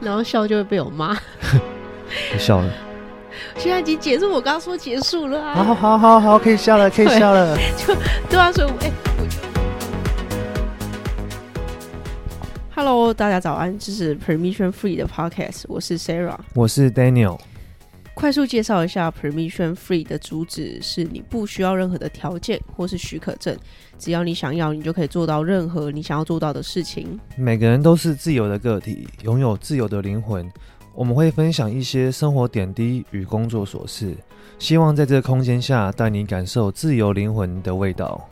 然后笑就会被我骂。不笑了。现在已经结束，我刚刚说结束了啊。好好好好，可以笑了，可以笑了。就对啊，所以哎。Hello，大家早安，这是 Permission Free 的 Podcast，我是 Sarah，我是 Daniel。快速介绍一下 Permission Free 的主旨是：你不需要任何的条件或是许可证，只要你想要，你就可以做到任何你想要做到的事情。每个人都是自由的个体，拥有自由的灵魂。我们会分享一些生活点滴与工作琐事，希望在这个空间下带你感受自由灵魂的味道。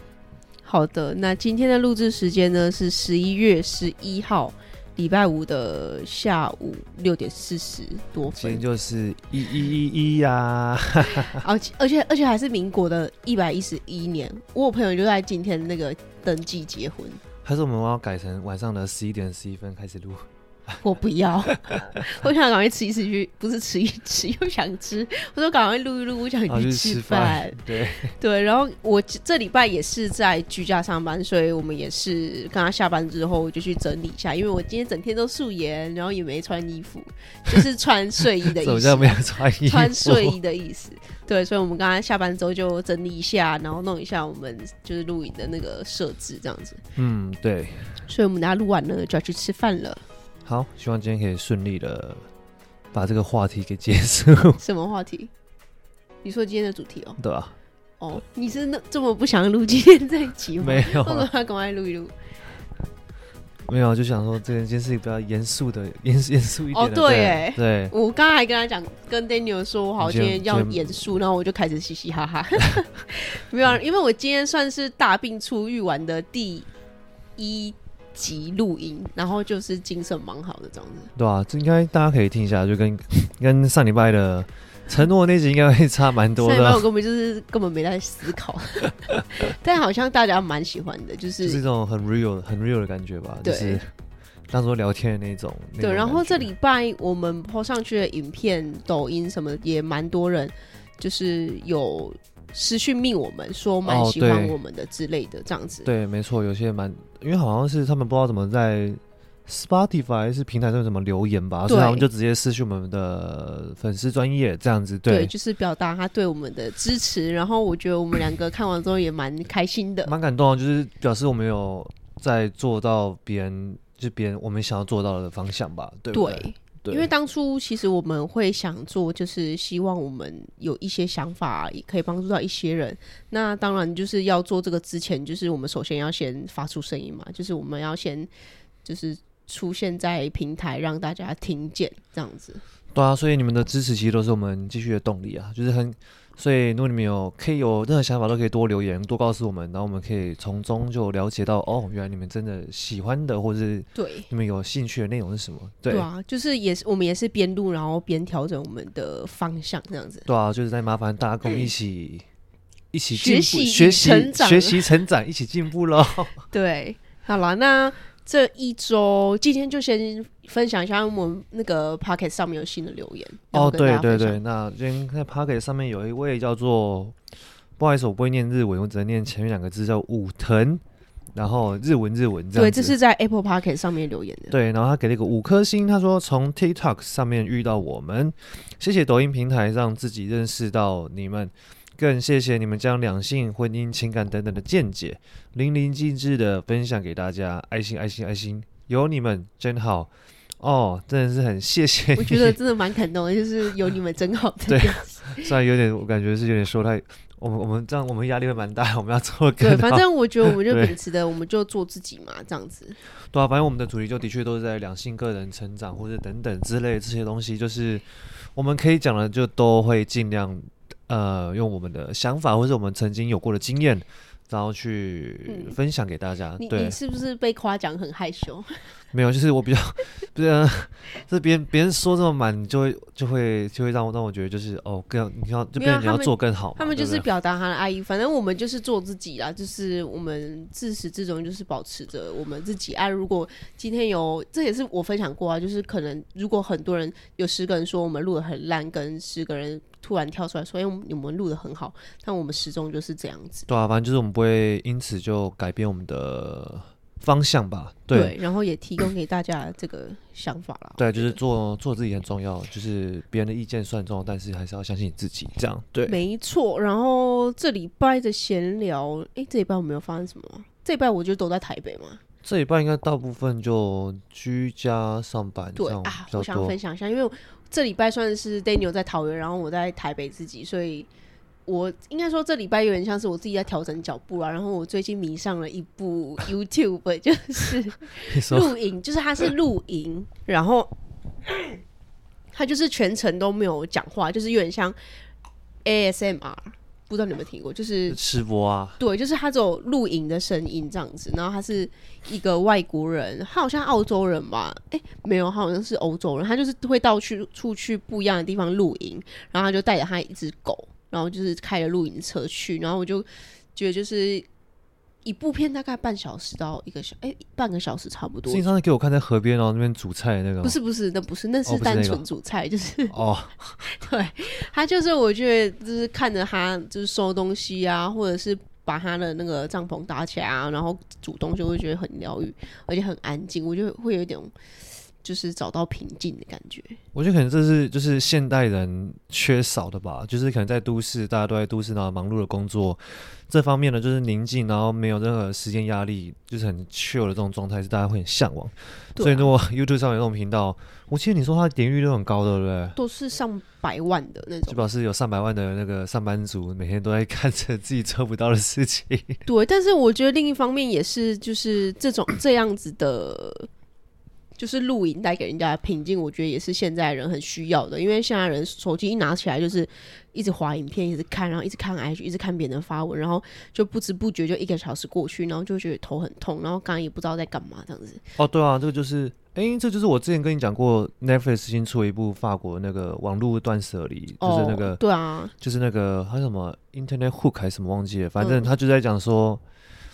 好的，那今天的录制时间呢是十一月十一号，礼拜五的下午六点四十多分。今天就是一一一一 呀，而且而且而且还是民国的一百一十一年。我有朋友就在今天那个登记结婚，还是我们要改成晚上的十一点十一分开始录？我不要，我想赶快吃一吃去，不是吃一吃又想吃。我说赶快录一录，我想去吃饭。对对，然后我这礼拜也是在居家上班，所以我们也是刚刚下班之后就去整理一下，因为我今天整天都素颜，然后也没穿衣服，就是穿睡衣的意思。什么没有穿衣服？穿睡衣的意思。对，所以我们刚刚下班之后就整理一下，然后弄一下我们就是录影的那个设置，这样子。嗯，对。所以我们等下录完了就要去吃饭了。好，希望今天可以顺利的把这个话题给结束。什么话题？你说今天的主题哦？对啊。哦，你是那这么不想录今天这一集吗？没有、啊，为什么要赶快录一录？没有，就想说这件事情比较严肃的，严严肃一点。哦，对，哎，对。我刚刚还跟他讲，跟 Daniel 说，我好，今天要严肃，然后我就开始嘻嘻哈哈。没有，因为我今天算是大病初愈完的第一。集录音，然后就是精神蛮好的这样子，对啊，这应该大家可以听一下，就跟跟上礼拜的承诺那集应该会差蛮多的。上礼拜我根本就是根本没在思考，但好像大家蛮喜欢的，就是就是这种很 real、很 real 的感觉吧，就是当做聊天的那种。对，然后这礼拜我们 po 上去的影片、抖音什么也蛮多人，就是有。私讯命我们说蛮喜欢我们的之类的这样子，对，没错，有些蛮，因为好像是他们不知道怎么在 Spotify 还是平台上怎么留言吧，所以他们就直接私讯我们的粉丝专业这样子，对，对，就是表达他对我们的支持。然后我觉得我们两个看完之后也蛮开心的，蛮感动的，就是表示我们有在做到别人就别人我们想要做到的方向吧，对不对？对对，因为当初其实我们会想做，就是希望我们有一些想法，也可以帮助到一些人。那当然就是要做这个之前，就是我们首先要先发出声音嘛，就是我们要先就是出现在平台，让大家听见这样子。对啊，所以你们的支持其实都是我们继续的动力啊，就是很。所以，如果你们有可以有任何想法，都可以多留言，多告诉我们，然后我们可以从中就了解到，哦，原来你们真的喜欢的，或者是对你们有兴趣的内容是什么？对，对啊，就是也是我们也是边录，然后边调整我们的方向，这样子。对啊，就是在麻烦大家跟我们一起、嗯、一起学习、学习成长、学习、成长，一起进步喽。对，好了，那。这一周，今天就先分享一下我们那个 Podcast 上面有新的留言哦。对对对，那今天在 Podcast 上面有一位叫做，不好意思，我不会念日文，我只能念前面两个字叫武藤，然后日文日文这样。对，这是在 Apple Podcast 上面留言的。对，然后他给了一个五颗星，他说从 TikTok 上面遇到我们，谢谢抖音平台让自己认识到你们。更谢谢你们将两性、婚姻、情感等等的见解淋漓尽致的分享给大家，爱心、爱心、爱心，有你们真好哦！真的是很谢谢。我觉得真的蛮感动的，就是有你们真好。对，虽然有点，我感觉是有点说太，我们我们这样，我们压力会蛮大，我们要做更。对，反正我觉得我们就秉持的，我们就做自己嘛，这样子。对啊，反正我们的主题就的确都是在两性、个人成长或者等等之类这些东西，就是我们可以讲的，就都会尽量。呃，用我们的想法，或者我们曾经有过的经验，然后去分享给大家。嗯、对你，你是不是被夸奖很害羞？没有，就是我比较，对、啊，是别人别人说这么满，就会就会就会让我让我觉得就是哦，更要你要就变成你要做更好。他们就是表达他的爱意，反正我们就是做自己啦，就是我们自始至终就是保持着我们自己爱、啊。如果今天有，这也是我分享过啊，就是可能如果很多人有十个人说我们录的很烂，跟十个人。突然跳出来说：“哎，你们录的很好，但我们始终就是这样子。”对啊，反正就是我们不会因此就改变我们的方向吧。对，对，然后也提供给大家这个想法啦。对，就是做做自己很重要，就是别人的意见算重要，但是还是要相信你自己。这样对，没错。然后这礼拜的闲聊，哎，这礼拜我没有发生什么？这礼拜我就都在台北嘛。这礼拜应该大部分就居家上班。对啊，我想分享一下，因为这礼拜算是 Daniel 在桃园，然后我在台北自己，所以。我应该说，这礼拜有点像是我自己在调整脚步啊。然后我最近迷上了一部 YouTube，就是露营，就是它是露营，然后它就是全程都没有讲话，就是有点像 ASMR，不知道你有没有听过？就是吃播啊。对，就是他这种露营的声音这样子。然后他是一个外国人，他好像澳洲人吧？哎、欸，没有，他好像是欧洲人。他就是会到去出去不一样的地方露营，然后他就带着他一只狗。然后就是开着露营车去，然后我就觉得就是一部片大概半小时到一个小哎半个小时差不多。你上次给我看在河边，然后那边煮菜那个？不是不是，那不是，那是单纯煮菜，就是哦，对，他就是我觉得就是看着他就是收东西啊，或者是把他的那个帐篷搭起来啊，然后煮东西，会觉得很疗愈，而且很安静，我觉得会有一点。就是找到平静的感觉，我觉得可能这是就是现代人缺少的吧。就是可能在都市，大家都在都市，然后忙碌的工作这方面呢，就是宁静，然后没有任何时间压力，就是很 chill 的这种状态，是大家会很向往。啊、所以如果 YouTube 上有这种频道，我记得你说它点阅率都很高，对不对？都是上百万的那种，就表示有上百万的那个上班族每天都在看着自己做不到的事情。对，但是我觉得另一方面也是，就是这种这样子的。就是录影带给人家的平静，我觉得也是现在人很需要的。因为现在人手机一拿起来就是一直滑影片，一直看，然后一直看 IG，一直看别人发文，然后就不知不觉就一个小时过去，然后就觉得头很痛，然后刚刚也不知道在干嘛这样子。哦，对啊，这个就是，哎、欸，这就是我之前跟你讲过，Netflix 新出了一部法国那个网络断舍离，就是那个，哦、对啊，就是那个还有什么 Internet Hook 还是什么忘记了，反正他就在讲说。嗯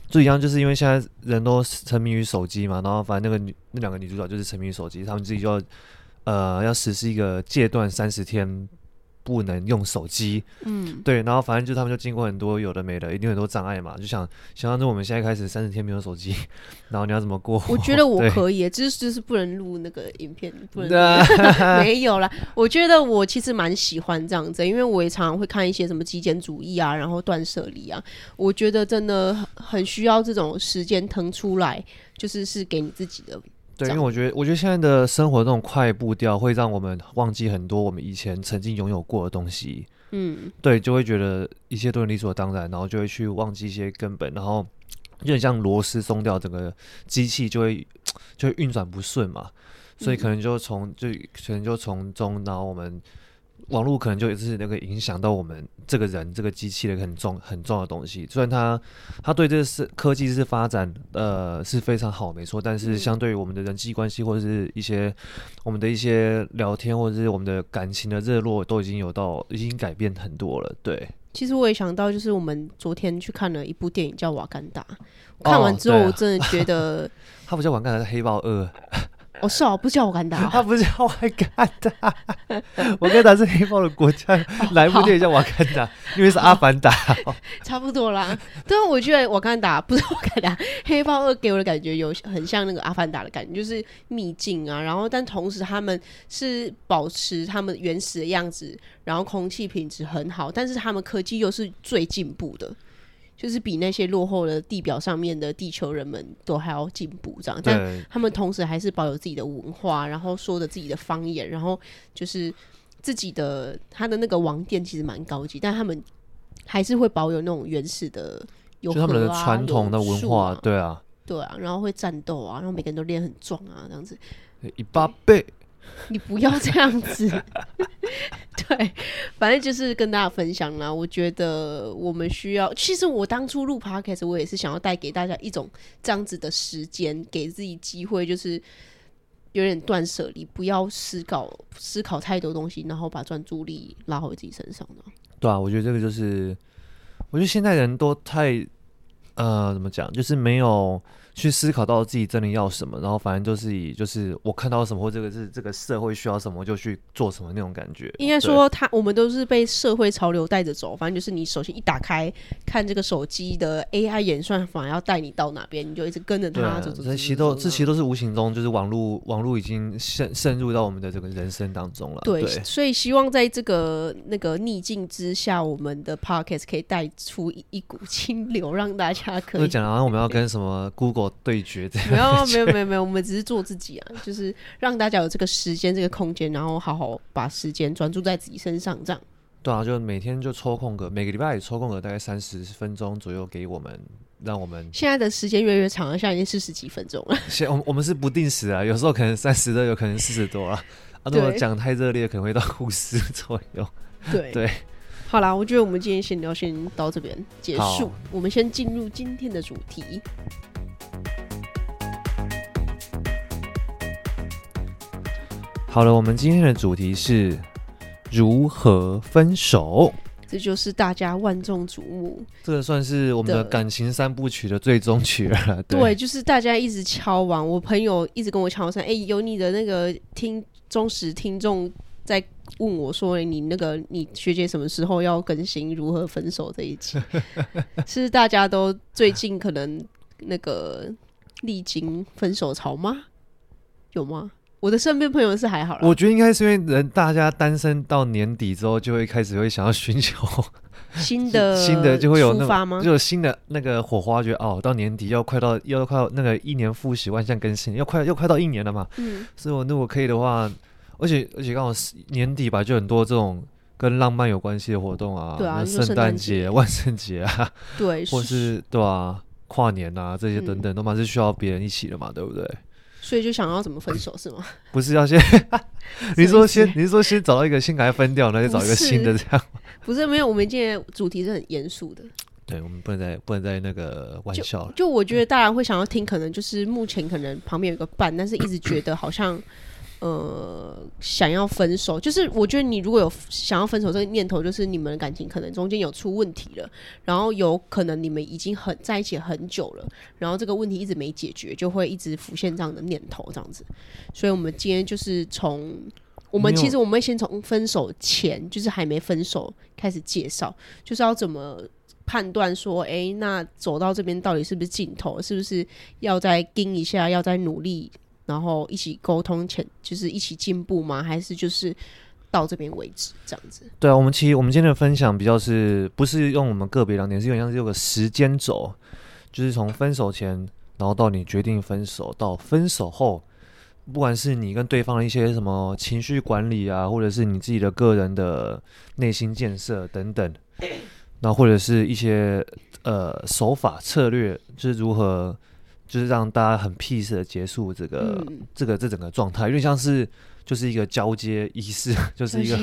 最一样，就是因为现在人都沉迷于手机嘛，然后反正那个女那两个女主角就是沉迷于手机，他们自己就要呃要实施一个戒断三十天。不能用手机，嗯，对，然后反正就他们就经过很多有的没的，一定很多障碍嘛，就想想象着我们现在开始三十天没有手机，然后你要怎么过？我觉得我可以，只是就是不能录那个影片，不能 没有啦。我觉得我其实蛮喜欢这样子，因为我也常常会看一些什么极简主义啊，然后断舍离啊，我觉得真的很需要这种时间腾出来，就是是给你自己的。对，因为我觉得，我觉得现在的生活这种快步调会让我们忘记很多我们以前曾经拥有过的东西。嗯，对，就会觉得一切都是理所当然，然后就会去忘记一些根本，然后有点像螺丝松掉，整个机器就会就会运转不顺嘛。所以可能就从就可能就从中，然后我们。网络可能就也是那个影响到我们这个人这个机器的很重很重要的东西。虽然它它对这个是科技是发展呃是非常好没错，但是相对于我们的人际关系或者是一些我们的一些聊天或者是我们的感情的热络都已经有到已经改变很多了。对，其实我也想到，就是我们昨天去看了一部电影叫《瓦干达》，看完之后我真的觉得、哦啊、它不叫《瓦干达》，是《黑豹二》。哦，是哦，不叫瓦干达，他不 是叫瓦干达，瓦干达是黑豹的国家，哪一部电影叫瓦干达？因为是阿凡达，差不多啦。对啊，我觉得瓦干达不是瓦干达，黑豹二给我的感觉有很像那个阿凡达的感觉，就是秘境啊，然后但同时他们是保持他们原始的样子，然后空气品质很好，但是他们科技又是最进步的。就是比那些落后的地表上面的地球人们都还要进步，这样，但他们同时还是保有自己的文化，然后说着自己的方言，然后就是自己的他的那个王殿其实蛮高级，但他们还是会保有那种原始的有、啊，就他们的传统的文化，对啊，对啊，然后会战斗啊，然后每个人都练很壮啊，这样子，一八倍。你不要这样子，对，反正就是跟大家分享啦。我觉得我们需要，其实我当初录 Podcast，我也是想要带给大家一种这样子的时间，给自己机会，就是有点断舍离，不要思考思考太多东西，然后把专注力拉回自己身上的。对啊，我觉得这个就是，我觉得现在人都太呃，怎么讲，就是没有。去思考到自己真的要什么，然后反正就是以就是我看到什么或这个是这个社会需要什么，就去做什么那种感觉。应该说他，我们都是被社会潮流带着走。反正就是你首先一打开看这个手机的 AI 演算法要带你到哪边，你就一直跟着他走走。这其实都这其实都是无形中就是网络网络已经渗渗入到我们的这个人生当中了。对，对所以希望在这个那个逆境之下，我们的 Podcast 可以带出一一股 清流，让大家可以。就讲好像我们要跟什么 Google 对决这样。没有没有没有没有，我们只是做自己啊，就是让大家有这个时间、这个空间，然后好好把时间专注在自己身上，这样。对啊，就每天就抽空个，每个礼拜也抽空个大概三十分钟左右给我们，让我们。现在的时间越来越长了，现在已经四十几分钟了。现我我们是不定时啊，有时候可能三十的，有可能四十多啊。啊，如果讲太热烈，可能会到五十左右。对对。好啦，我觉得我们今天先聊先到这边结束，我们先进入今天的主题。好了，我们今天的主题是如何分手，这就是大家万众瞩目，这个算是我们的感情三部曲的最终曲了。对，对，就是大家一直敲完，我朋友一直跟我敲说：“哎、欸，有你的那个听忠实听众在问我说，你那个你学姐什么时候要更新如何分手这一集？” 是大家都最近可能那个历经分手潮吗？有吗？我的身边朋友是还好，我觉得应该是因为人大家单身到年底之后，就会开始会想要寻求新的 新的，就会有那发吗？就有新的那个火花，觉得哦，到年底要快到要快到那个一年复习万象更新，要快要快到一年了嘛。嗯，所以我如果可以的话，而且而且刚好年底吧，就很多这种跟浪漫有关系的活动啊，对啊，圣诞节、万圣节啊，对，或是对啊，跨年啊这些等等，都蛮是需要别人一起的嘛，对不对？所以就想要怎么分手是吗？不是要先，你说先，你是说先找到一个先给他分掉，那就找一个新的这样？不是，没有，我们今天主题是很严肃的。对，我们不能再不能再那个玩笑了。就我觉得大家会想要听，可能就是目前可能旁边有个伴，但是一直觉得好像。呃，想要分手，就是我觉得你如果有想要分手这个念头，就是你们的感情可能中间有出问题了，然后有可能你们已经很在一起很久了，然后这个问题一直没解决，就会一直浮现这样的念头，这样子。所以，我们今天就是从我们其实我们会先从分手前，就是还没分手开始介绍，就是要怎么判断说，哎、欸，那走到这边到底是不是尽头，是不是要再盯一下，要再努力。然后一起沟通前，就是一起进步吗？还是就是到这边为止这样子？对啊，我们其实我们今天的分享比较是不是用我们个别两点，是有点像是有个时间轴，就是从分手前，然后到你决定分手，到分手后，不管是你跟对方的一些什么情绪管理啊，或者是你自己的个人的内心建设等等，然后或者是一些呃手法策略，就是如何。就是让大家很 peace 的结束这个、嗯、这个这整个状态，有点像是就是一个交接仪式，就是一个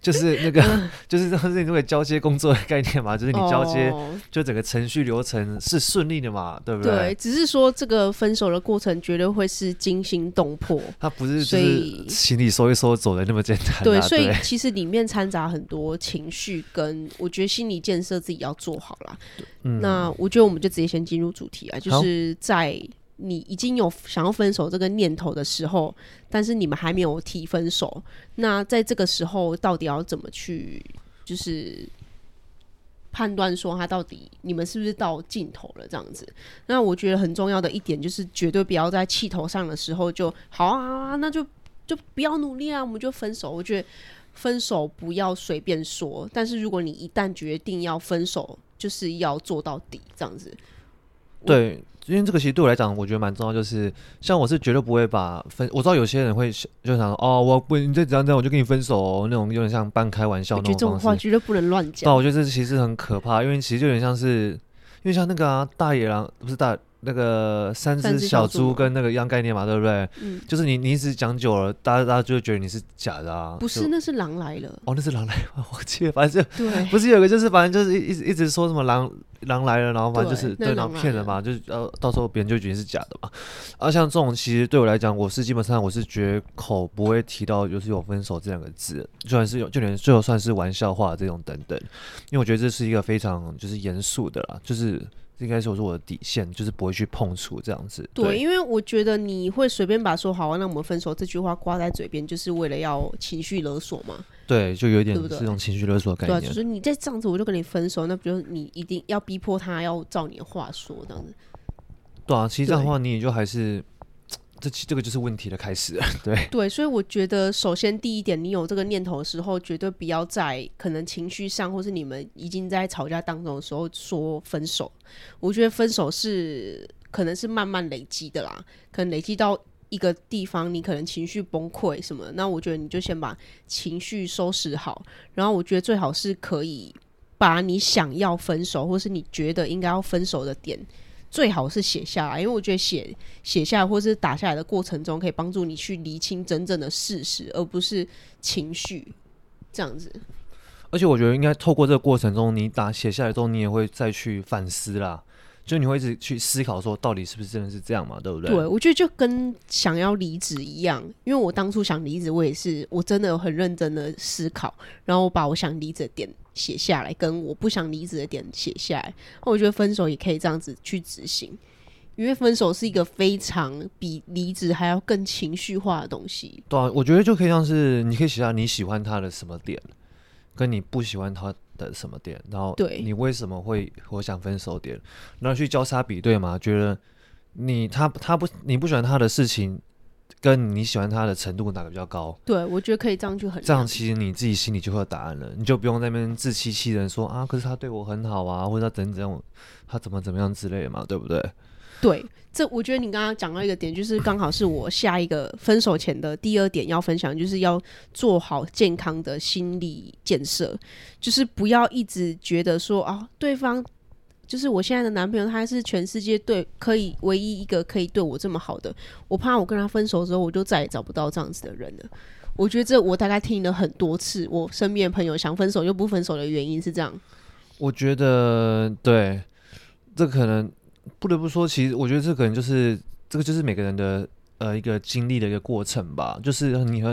就是 那个 就是这是这个交接工作的概念嘛，就是你交接、哦、就整个程序流程是顺利的嘛，对不对？对，只是说这个分手的过程绝对会是惊心动魄，它不是就是行李收一收走的那么简单、啊。对，所以其实里面掺杂很多情绪，跟我觉得心理建设自己要做好啦。嗯、那我觉得我们就直接先进入主题啊，就是在你已经有想要分手这个念头的时候，但是你们还没有提分手，那在这个时候到底要怎么去，就是判断说他到底你们是不是到尽头了这样子？那我觉得很重要的一点就是，绝对不要在气头上的时候就好啊，那就就不要努力啊，我们就分手。我觉得分手不要随便说，但是如果你一旦决定要分手，就是要做到底，这样子。对，因为这个其实对我来讲，我觉得蛮重要。就是像我是绝对不会把分，我知道有些人会就想说哦，我不你再这样这样，我就跟你分手哦，那种有点像半开玩笑那种。这种话绝对不能乱讲。但我觉得这其实很可怕，因为其实就有点像是，因为像那个啊，大野狼不是大。那个三只小猪跟那个一样概念嘛，对不对？嗯，就是你你一直讲久了，大家大家就会觉得你是假的啊。不是，那是狼来了。哦，那是狼来了，我记得，反正就对，不是有个就是反正就是一一直一直说什么狼狼来了，然后反正就是对，对然后骗人嘛，就是呃到时候别人就觉得是假的嘛。而像这种其实对我来讲，我是基本上我是绝口不会提到就是有分手这两个字，就算是有就连最后算是玩笑话这种等等，因为我觉得这是一个非常就是严肃的啦，就是。应该说是我的底线，就是不会去碰触这样子。对，对，因为我觉得你会随便把说好啊，那我们分手这句话挂在嘴边，就是为了要情绪勒索嘛。对，就有点是这种情绪勒索的概念。对，就是你再这样子，我就跟你分手，那比如你一定要逼迫他要照你的话说这样子。对啊，其实这样的话你也就还是。这这个就是问题的开始，对对，所以我觉得首先第一点，你有这个念头的时候，绝对不要在可能情绪上，或是你们已经在吵架当中的时候说分手。我觉得分手是可能是慢慢累积的啦，可能累积到一个地方，你可能情绪崩溃什么，那我觉得你就先把情绪收拾好，然后我觉得最好是可以把你想要分手，或是你觉得应该要分手的点。最好是写下来，因为我觉得写写下来或是打下来的过程中，可以帮助你去厘清真正的事实，而不是情绪这样子。而且我觉得应该透过这个过程中，你打写下来之后，你也会再去反思啦。就你会一直去思考说，到底是不是真的是这样嘛？对不对？对，我觉得就跟想要离职一样，因为我当初想离职，我也是我真的有很认真的思考，然后我把我想离职的点写下来，跟我不想离职的点写下来。我觉得分手也可以这样子去执行，因为分手是一个非常比离职还要更情绪化的东西。对啊，我觉得就可以像是你可以写下你喜欢他的什么点，跟你不喜欢他的什么点，然后对你为什么会我想分手点，然后去交叉比对嘛，觉得你他他不你不喜欢他的事情，跟你喜欢他的程度哪个比较高？对，我觉得可以这样就很这样，其实你自己心里就会有答案了，你就不用在那边自欺欺人说啊，可是他对我很好啊，或者他怎怎他怎么怎么样之类的嘛，对不对？对，这我觉得你刚刚讲到一个点，就是刚好是我下一个分手前的第二点要分享，就是要做好健康的心理建设，就是不要一直觉得说啊，对方就是我现在的男朋友，他是全世界对可以唯一一个可以对我这么好的，我怕我跟他分手之后，我就再也找不到这样子的人了。我觉得这我大概听了很多次，我身边朋友想分手又不分手的原因是这样。我觉得对，这可能。不得不说，其实我觉得这可能就是这个，就是每个人的呃一个经历的一个过程吧。就是你很，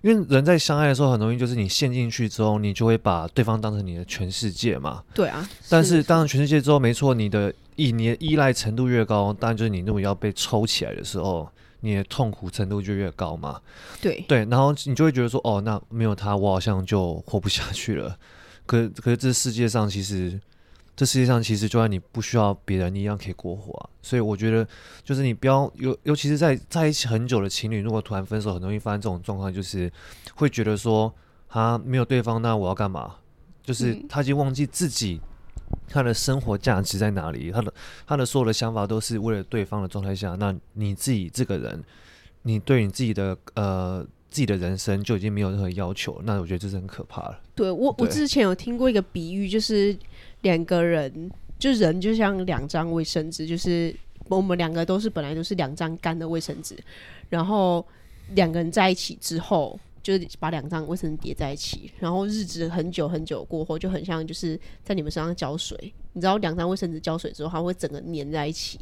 因为人在相爱的时候，很容易就是你陷进去之后，你就会把对方当成你的全世界嘛。对啊。但是当然全世界之后，没错，你的依你的依赖程度越高，当然就是你如果要被抽起来的时候，你的痛苦程度就越高嘛。对对，然后你就会觉得说，哦，那没有他，我好像就活不下去了。可可是这世界上其实。这世界上其实就算你不需要别人，你一样可以过活啊。所以我觉得，就是你不要尤尤其是在在一起很久的情侣，如果突然分手，很容易发生这种状况，就是会觉得说，他没有对方，那我要干嘛？就是他已经忘记自己他的生活价值在哪里，他的他的所有的想法都是为了对方的状态下，那你自己这个人，你对你自己的呃自己的人生就已经没有任何要求，那我觉得这是很可怕了。对我，我之前有听过一个比喻，就是。两个人，就人就像两张卫生纸，就是我们两个都是本来都是两张干的卫生纸，然后两个人在一起之后，就是把两张卫生纸叠在一起，然后日子很久很久过后，就很像就是在你们身上浇水，你知道两张卫生纸浇水之后，它会整个粘在一起。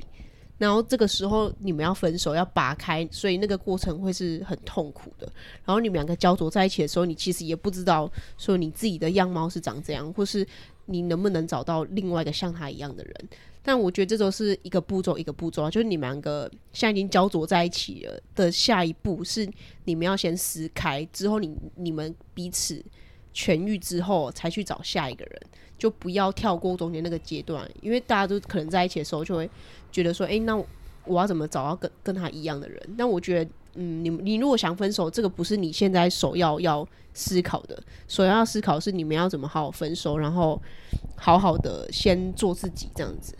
然后这个时候你们要分手，要拔开，所以那个过程会是很痛苦的。然后你们两个焦灼在一起的时候，你其实也不知道说你自己的样貌是长这样，或是你能不能找到另外一个像他一样的人。但我觉得这都是一个步骤一个步骤，就是你们两个现在已经焦灼在一起了的下一步是你们要先撕开，之后你你们彼此痊愈之后才去找下一个人。就不要跳过中间那个阶段，因为大家都可能在一起的时候就会觉得说，哎、欸，那我要怎么找到跟跟他一样的人？但我觉得，嗯，你你如果想分手，这个不是你现在首要要思考的，首要要思考是你们要怎么好好分手，然后好好的先做自己这样子。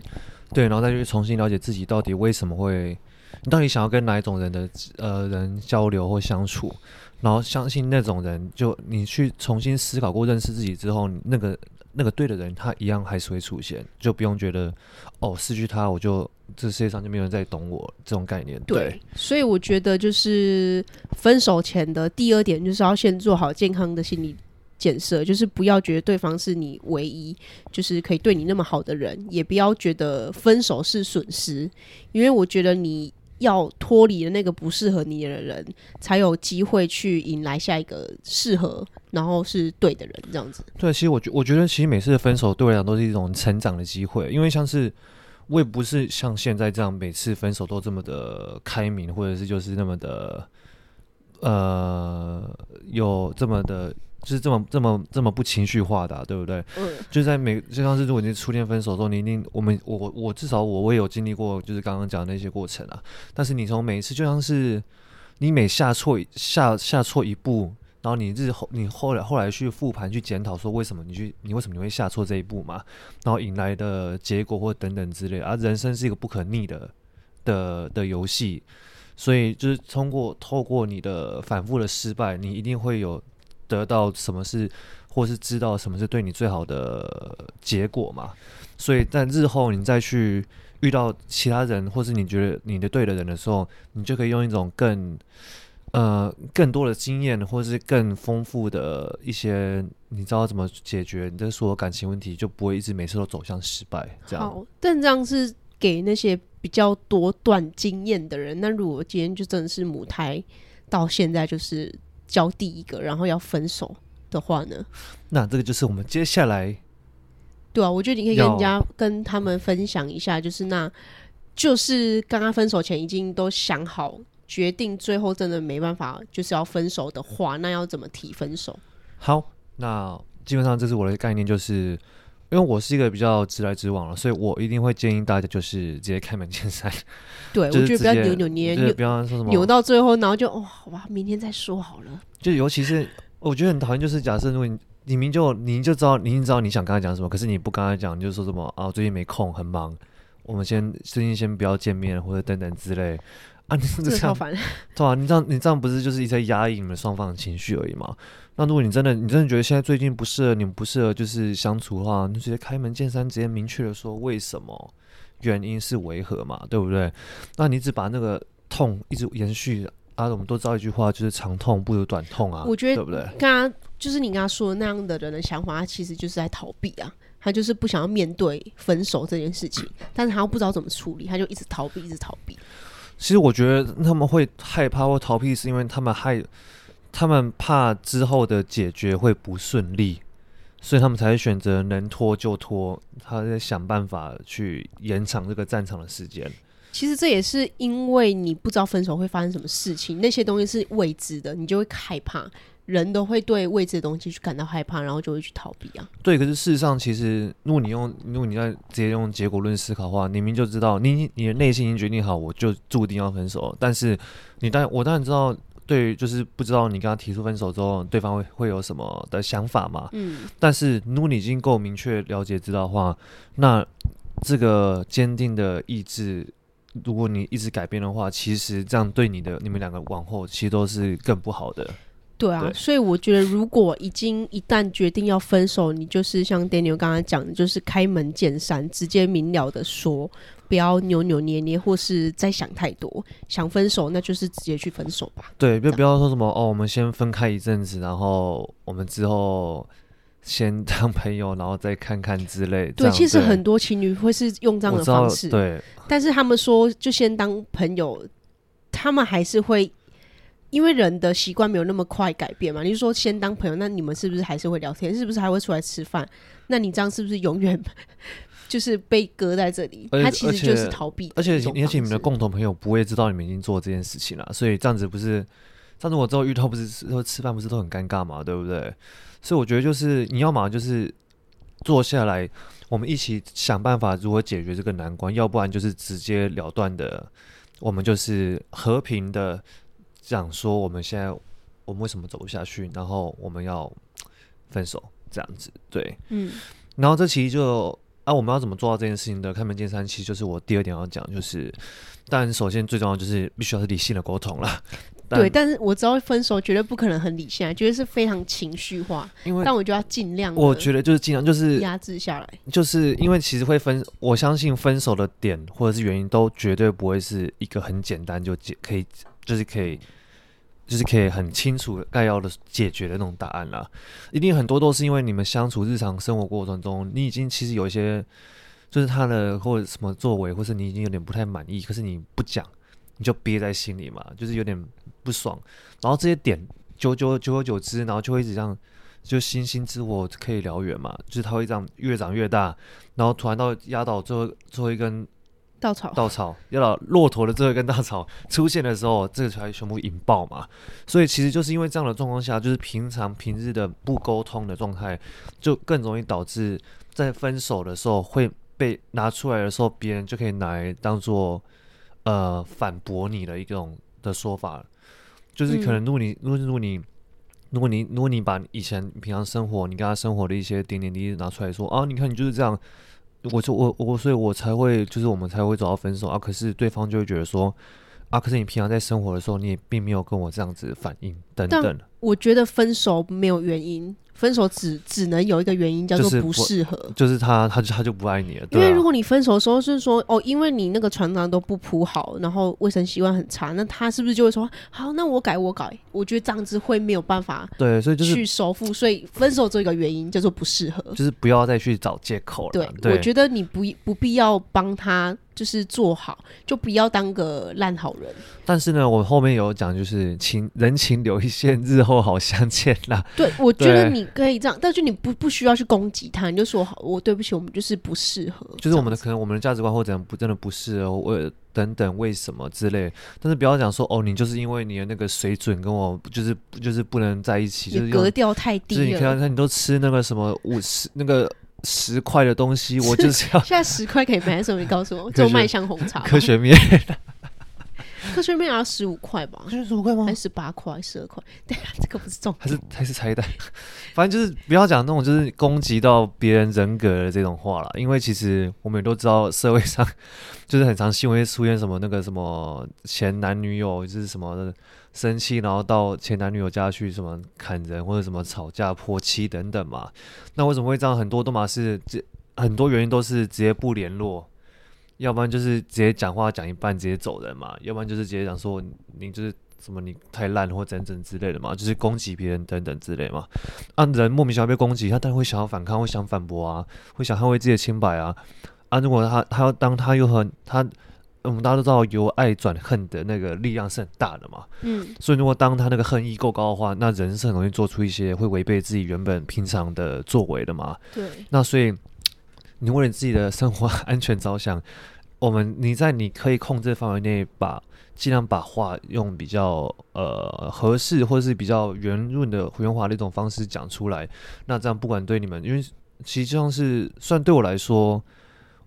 对，然后再去重新了解自己到底为什么会，你到底想要跟哪一种人的呃人交流或相处，然后相信那种人，就你去重新思考过认识自己之后，那个。那个对的人，他一样还是会出现，就不用觉得哦，失去他，我就这世界上就没有人再懂我这种概念。对，所以我觉得就是分手前的第二点，就是要先做好健康的心理建设，就是不要觉得对方是你唯一，就是可以对你那么好的人，也不要觉得分手是损失，因为我觉得你。要脱离了那个不适合你的人，才有机会去迎来下一个适合，然后是对的人，这样子。对，其实我觉我觉得，其实每次的分手对我来讲都是一种成长的机会，因为像是我也不是像现在这样每次分手都这么的开明，或者是就是那么的呃有这么的。就是这么这么这么不情绪化的、啊，对不对？嗯。就在每就像是如果你初恋分手的时候，你一定我们我我至少我我也有经历过，就是刚刚讲的那些过程啊。但是你从每一次就像是你每下错下下错一步，然后你日后你后来后来去复盘去检讨说为什么你去你为什么你会下错这一步嘛？然后引来的结果或等等之类啊，人生是一个不可逆的的的游戏，所以就是通过透过你的反复的失败，你一定会有。得到什么是，或是知道什么是对你最好的结果嘛？所以在日后你再去遇到其他人，或是你觉得你的对的人的时候，你就可以用一种更呃更多的经验，或是更丰富的一些，你知道怎么解决你的所有感情问题，就不会一直每次都走向失败。这样。好，但这样是给那些比较多段经验的人。那如果今天就真的是母胎到现在就是。交第一个，然后要分手的话呢？那这个就是我们接下来，对啊，我觉得你可以跟人家跟他们分享一下，就是那，就是刚刚分手前已经都想好决定，最后真的没办法就是要分手的话，那要怎么提分手？好，那基本上这是我的概念，就是。因为我是一个比较直来直往了，所以我一定会建议大家就是直接开门见山。对，我觉得不要扭扭捏捏，不要说什么扭到最后，然后就哦，好吧，明天再说好了。就尤其是我觉得很讨厌，就是假设如果你你明就你就知道，你已经知道你想跟他讲什么，可是你不跟他讲，你就说什么啊，最近没空，很忙，我们先最近先不要见面，或者等等之类。啊，你这样烦，对啊，你这样你这样不是就是一直在压抑你们双方的情绪而已吗？那如果你真的你真的觉得现在最近不适合你们不适合就是相处的话，你就直接开门见山，直接明确的说为什么，原因是为何嘛，对不对？那你只把那个痛一直延续啊，我们都知道一句话就是长痛不如短痛啊，我觉得对不对？刚刚就是你刚刚说的那样的人的想法，他其实就是在逃避啊，他就是不想要面对分手这件事情，但是他又不知道怎么处理，他就一直逃避，一直逃避。其实我觉得他们会害怕或逃避，是因为他们害。他们怕之后的解决会不顺利，所以他们才会选择能拖就拖。他在想办法去延长这个战场的时间。其实这也是因为你不知道分手会发生什么事情，那些东西是未知的，你就会害怕。人都会对未知的东西去感到害怕，然后就会去逃避啊。对，可是事实上，其实如果你用，如果你在直接用结果论思考的话，你明明就知道，你你的内心已经决定好，我就注定要分手。但是你当，我当然知道。对，就是不知道你跟他提出分手之后，对方会会有什么的想法嘛？嗯。但是如果你已经够明确了解知道的话，那这个坚定的意志，如果你一直改变的话，其实这样对你的你们两个往后其实都是更不好的。对啊，对，所以我觉得如果已经一旦决定要分手，你就是像 Daniel 刚刚讲的，就是开门见山，直接明了的说。不要扭扭捏捏，或是再想太多。想分手，那就是直接去分手吧。对，就不要说什么哦，我们先分开一阵子，然后我们之后先当朋友，然后再看看之类。对，其实很多情侣会是用这样的方式。对，但是他们说就先当朋友，他们还是会因为人的习惯没有那么快改变嘛。你就说先当朋友，那你们是不是还是会聊天？是不是还会出来吃饭？那你这样是不是永远？就是被搁在这里，他其实就是逃避。而且，而且你们的共同朋友不会知道你们已经做这件事情了，所以这样子不是，上次我之后遇到不是说吃饭不是都很尴尬嘛，对不对？所以我觉得就是你要嘛就是坐下来，我们一起想办法如何解决这个难关，要不然就是直接了断的，我们就是和平的讲说我们现在我们为什么走不下去，然后我们要分手这样子，对，嗯，然后这其实就。啊，我们要怎么做到这件事情的？开门见山，其实就是我第二点要讲，就是，但首先最重要就是必须要是理性的沟通了。对，但是我知道分手绝对不可能很理性，绝对是非常情绪化。因为，但我就要尽量，我觉得就是尽量就是压制下来。就是因为其实会分，我相信分手的点或者是原因都绝对不会是一个很简单就解可以，就是可以。就是可以很清楚概要的解决的那种答案啦，一定很多都是因为你们相处日常生活过程中，你已经其实有一些，就是他的或者什么作为，或是你已经有点不太满意，可是你不讲，你就憋在心里嘛，就是有点不爽，然后这些点久久久而久之，然后就会一直这样，就星星之火可以燎原嘛，就是它会这样越长越大，然后突然到压倒最后最后一根稻草，稻草要到骆驼的最后一根稻草出现的时候，这个才全部引爆嘛。所以其实就是因为这样的状况下，就是平常平日的不沟通的状态，就更容易导致在分手的时候会被拿出来的时候，别人就可以拿来当做呃反驳你的一种的说法。就是可能如果你，如果如果你，如果你，如果你把以前平常生活你跟他生活的一些点点滴滴拿出来说啊，你看你就是这样。我就我我所以，我才会就是我们才会走到分手啊。可是对方就会觉得说啊，可是你平常在生活的时候，你也并没有跟我这样子反应等等。我觉得分手没有原因。分手只只能有一个原因，叫做不适合，就是，就是他他就他就不爱你了。因为如果你分手的时候是说哦，因为你那个床单都不铺好，然后卫生习惯很差，那他是不是就会说好，那我改我改？我觉得这样子会没有办法对，所以就是去收复。所以分手这个原因叫做不适合，就是不要再去找借口了。对，对我觉得你不不必要帮他。就是做好，就不要当个烂好人。但是呢，我后面有讲，就是情人情留一线，日后好相见啦。对，我觉得你可以这样，但是你不不需要去攻击他，你就说好，我对不起，我们就是不适合。就是我们的可能我们的价值观或者不真的不适合，我等等为什么之类。但是不要讲说哦，你就是因为你的那个水准跟我就是就是不能在一起，就是格调太低了。就是你看看你都吃那个什么五十那个。十块的东西，我就是要。现在十块可以买什么？你告诉我，做麦香红茶。科学面，科学面要十五块吧？十五块吗？还是十八块、十二块？对啊，这个不是重点。还是还是拆弹？反正就是不要讲那种就是攻击到别人人格的这种话了，因为其实我们也都知道，社会上就是很常新闻会出现什么那个什么前男女友就是什么的。生气，然后到前男女友家去什么砍人或者什么吵架泼妻等等嘛？那为什么会这样？很多都嘛是这很多原因都是直接不联络，要不然就是直接讲话讲一半直接走人嘛，要不然就是直接讲说你就是什么你太烂或等等之类的嘛，就是攻击别人等等之类嘛。啊，人莫名其妙被攻击，他当然会想要反抗，会想反驳啊，会想捍卫自己的清白啊。啊，如果他他要当他又很他。我们大家都知道，由爱转恨的那个力量是很大的嘛。嗯，所以如果当他那个恨意够高的话，那人是很容易做出一些会违背自己原本平常的作为的嘛。对。那所以，你为了自己的生活 安全着想，我们你在你可以控制范围内，把尽量把话用比较呃合适或者是比较圆润的圆滑的一种方式讲出来。那这样不管对你们，因为其实际上是算对我来说。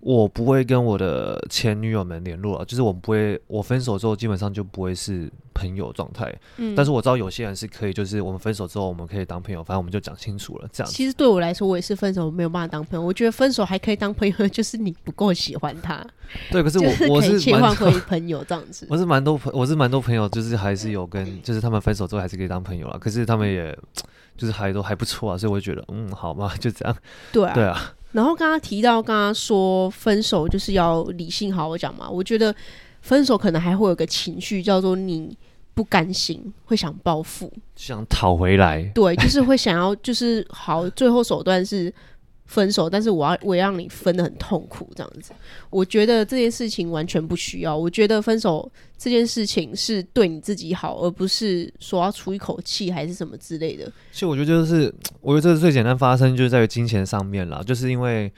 我不会跟我的前女友们联络了，就是我不会，我分手之后基本上就不会是朋友状态。嗯，但是我知道有些人是可以，就是我们分手之后我们可以当朋友，反正我们就讲清楚了。这样，其实对我来说，我也是分手没有办法当朋友。我觉得分手还可以当朋友，就是你不够喜欢他。对，可是我我是切换回朋友这样子。我是蛮多朋，我是蛮多朋友，就是还是有跟，就是他们分手之后还是可以当朋友啊。可是他们也就是还都还不错啊，所以我就觉得嗯，好嘛，就这样。对啊，对啊。然后刚刚提到，刚刚说分手就是要理性好好讲嘛。我觉得分手可能还会有个情绪，叫做你不甘心，会想报复，想讨回来。对，就是会想要，就是好，最后手段是。分手，但是我要我要让你分得很痛苦，这样子，我觉得这件事情完全不需要。我觉得分手这件事情是对你自己好，而不是说要出一口气还是什么之类的。其实我觉得就是，我觉得这是最简单发生就是在于金钱上面啦，就是因为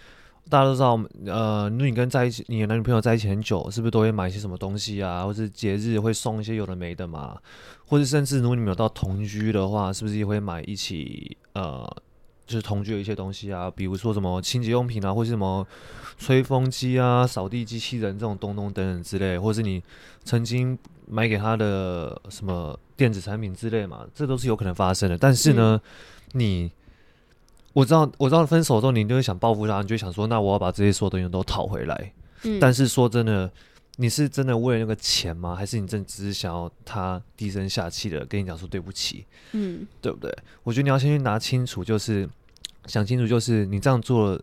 大家都知道，呃，如果你跟在一起，你的男女朋友在一起很久，是不是都会买一些什么东西啊，或是节日会送一些有的没的嘛，或者甚至如果你们有到同居的话，是不是也会买一起呃？就是同居的一些东西啊，比如说什么清洁用品啊，或是什么吹风机啊、扫地机器人这种东东等等之类，或是你曾经买给他的什么电子产品之类嘛，这都是有可能发生的。但是呢，嗯、你我知道，我知道分手之后你就会想报复他，你就想说，那我要把这些所有东西都讨回来。嗯、但是说真的。你是真的为了那个钱吗？还是你真的只是想要他低声下气的跟你讲说对不起？嗯，对不对？我觉得你要先去拿清楚，就是想清楚，就是你这样做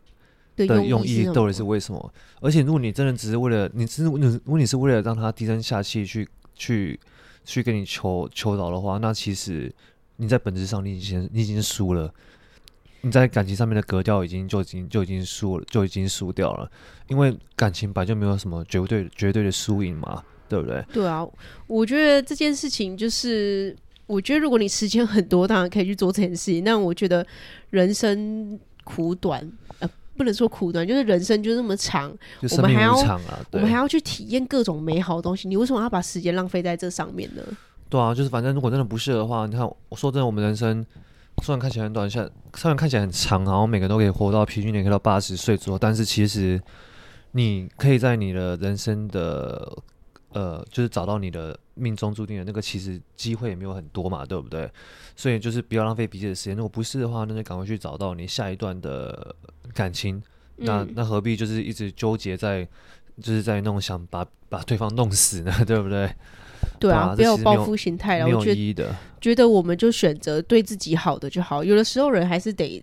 的用意到底是为什么？而且如果你真的只是为了你，是你如果你是为了让他低声下气去去去跟你求求饶的话，那其实你在本质上你已经你已经输了。你在感情上面的格调已经就已经就已经输了，就已经输掉了，因为感情本来就没有什么绝对绝对的输赢嘛，对不对？对啊，我觉得这件事情就是，我觉得如果你时间很多，当然可以去做这件事情。但我觉得人生苦短，呃，不能说苦短，就是人生就那么长，就我们还要啊，我们还要去体验各种美好的东西，你为什么要把时间浪费在这上面呢？对啊，就是反正如果真的不适合的话，你看，我说真的，我们人生虽然看起来很短，像虽然看起来很长，然后每个人都可以活到平均年可以到八十岁左右，但是其实你可以在你的人生的呃，就是找到你的命中注定的那个，其实机会也没有很多嘛，对不对？所以就是不要浪费彼此的时间。如果不是的话，那就赶快去找到你下一段的感情。嗯、那那何必就是一直纠结在，就是在弄想把把对方弄死呢？对不对？对啊，不要有报复心态了。我觉得觉得我们就选择对自己好的就好。有的时候人还是得，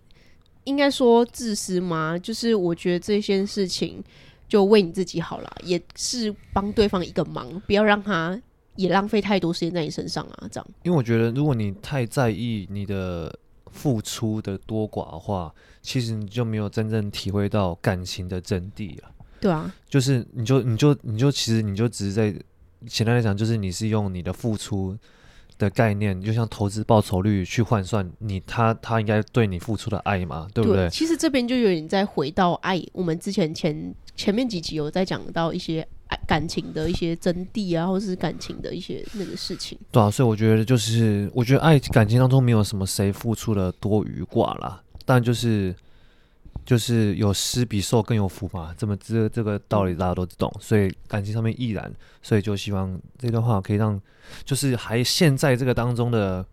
应该说自私吗？就是我觉得这些事情就为你自己好了，也是帮对方一个忙，不要让他。也浪费太多时间在你身上啊，这样。因为我觉得，如果你太在意你的付出的多寡的话，其实你就没有真正体会到感情的真谛了。对啊，就是你就你就你就其实你就只是在简单来讲，就是你是用你的付出的概念，就像投资报酬率去换算你他他应该对你付出的爱嘛，对不对？对，其实这边就有点在回到爱，我们之前前前面几集有在讲到一些爱。感情的一些真谛啊，或是感情的一些那个事情。对啊，所以我觉得就是，我觉得爱感情当中没有什么谁付出的多余寡啦，但就是就是有施比受更有福嘛，这么这这个道理大家都懂，所以感情上面亦然，所以就希望这段话可以让就是还陷在这个当中的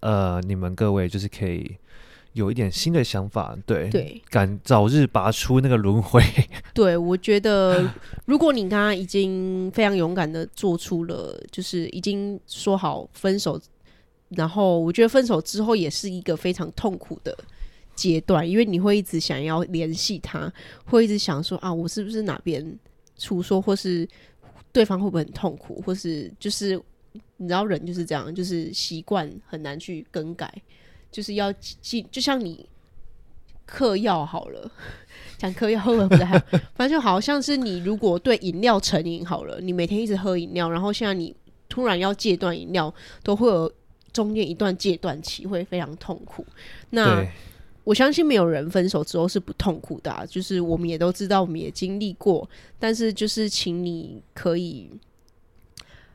呃你们各位就是可以。有一点新的想法，对，对，敢早日拔出那个轮回。对，我觉得如果你刚刚已经非常勇敢的做出了，就是已经说好分手，然后我觉得分手之后也是一个非常痛苦的阶段，因为你会一直想要联系他，会一直想说啊，我是不是哪边出错，或是对方会不会很痛苦，或是就是你知道人就是这样，就是习惯很难去更改。就是要记，就像你嗑药好了，讲嗑药会不会不太好？反正就好像是你如果对饮料成瘾好了，你每天一直喝饮料，然后现在你突然要戒断饮料，都会有中间一段戒断期，会非常痛苦。那我相信没有人分手之后是不痛苦的，就是我们也都知道，我们也经历过，但是就是请你可以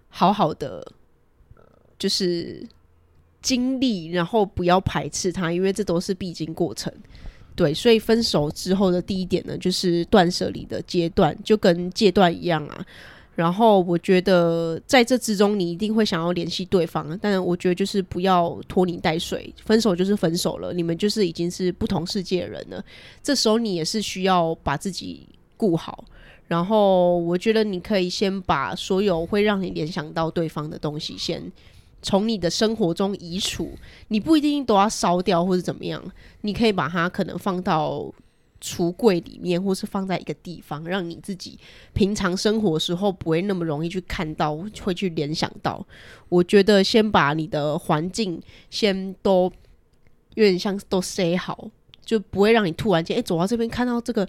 好好的，就是。经历，然后不要排斥他，因为这都是必经过程。对，所以分手之后的第一点呢，就是断舍离的阶段，就跟戒断一样啊。然后我觉得在这之中，你一定会想要联系对方，但我觉得就是不要拖泥带水。分手就是分手了，你们就是已经是不同世界的人了。这时候你也是需要把自己顾好。然后我觉得你可以先把所有会让你联想到对方的东西先。从你的生活中移除，你不一定都要烧掉或者怎么样，你可以把它可能放到橱柜里面，或是放在一个地方，让你自己平常生活时候不会那么容易去看到，会去联想到。我觉得先把你的环境先都有点像都塞好，就不会让你突然间哎、走到这边看到这个。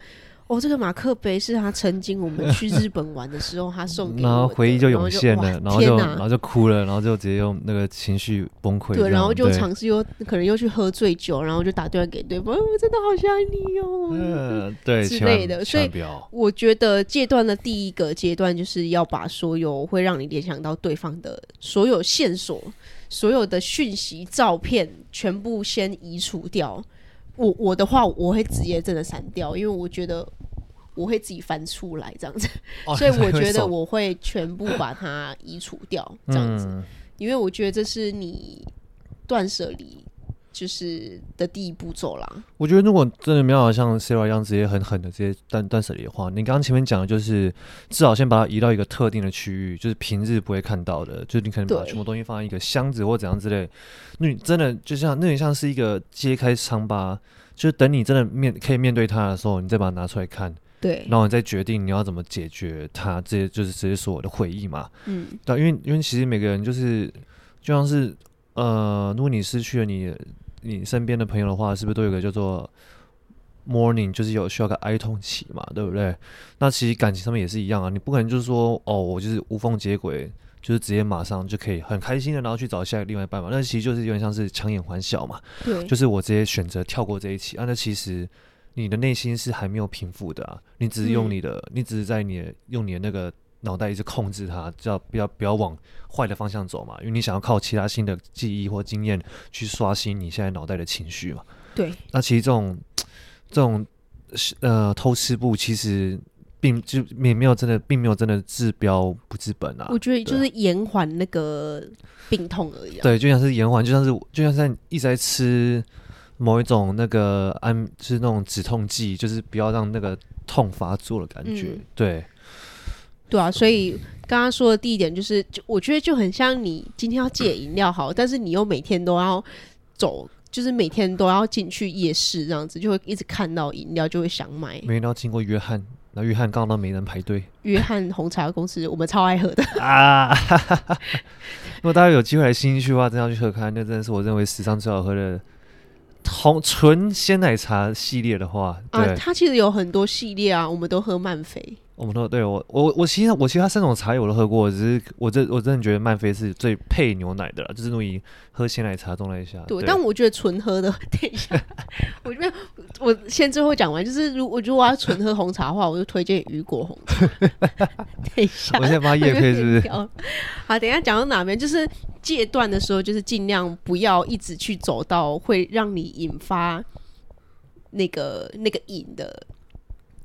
哦，这个马克杯是他曾经我们去日本玩的时候，他送给我的，然后回忆就涌现了，然后就然后就哭了，然后就直接用那个情绪崩溃。对，然后就尝试又可能又去喝醉酒，然后就打电话给对方，我真的好想你哦，嗯，对之类的。所以我觉得戒断的第一个阶段就是要把所有会让你联想到对方的所有线索、所有的讯息、照片全部先移除掉。我我的话，我会直接真的删掉，因为我觉得我会自己翻出来这样子，哦、所以我觉得我会全部把它移除掉这样子，嗯、因为我觉得这是你断舍离就是的第一步走啦。我觉得如果真的没有像 Sara 一样直接狠狠的直接断断舍离的话，你刚刚前面讲的就是至少先把它移到一个特定的区域，就是平日不会看到的，就是你可能把全部东西放在一个箱子或怎样之类。那你真的就像那点像是一个揭开伤疤，就是等你真的面可以面对它的时候，你再把它拿出来看，对，然后你再决定你要怎么解决它，这些就是这些所有的回忆嘛。嗯，对，因为因为其实每个人就是就像是呃，如果你失去了你。你身边的朋友的话，是不是都有个叫做 mourning，就是有需要个哀痛期嘛，对不对？那其实感情上面也是一样啊，你不可能就是说，哦，我就是无缝接轨，就是直接马上就可以很开心的，然后去找下一个另外一半嘛。那其实就是有点像是强颜欢笑嘛，对，就是我直接选择跳过这一期啊。那其实你的内心是还没有平复的啊，你只是用你的，嗯、你只是在你的用你的那个脑袋一直控制它，叫不要不要往坏的方向走嘛，因为你想要靠其他新的记忆或经验去刷新你现在脑袋的情绪嘛。对，那其实这种这种呃偷吃步其实。并就也没有真的，并没有真的治标不治本啊。我觉得就是延缓那个病痛而已啊。对，就像是延缓，就像是就像是一直在吃某一种那个安，就是那种止痛剂，就是不要让那个痛发作的感觉。嗯、对，对啊。所以刚刚说的第一点就是，就我觉得就很像你今天要戒饮料好，但是你又每天都要走，就是每天都要进去夜市这样子，就会一直看到饮料就会想买。每天都要经过约翰。那约翰刚刚都没人排队。约翰红茶公司，我们超爱喝的啊！如果大家有机会来新一区的话，真要去喝看，那真的是我认为史上最好喝的红纯鲜奶茶系列的话，对啊，它其实有很多系列啊，我们都喝慢飞。我们都对我我我其实我其他三种茶叶我都喝过，只是我这我真的觉得曼菲是最配牛奶的啦，就是用于喝鲜奶茶状态下。对，但我觉得纯喝的，等一下，我觉得我先最后讲完，就是如果如果要纯喝红茶的话，我就推荐雨果红茶。等一下，我现在帮他业配是不是？好，等一下讲到哪边，就是戒断的时候，就是尽量不要一直去走到会让你引发那个那个瘾的。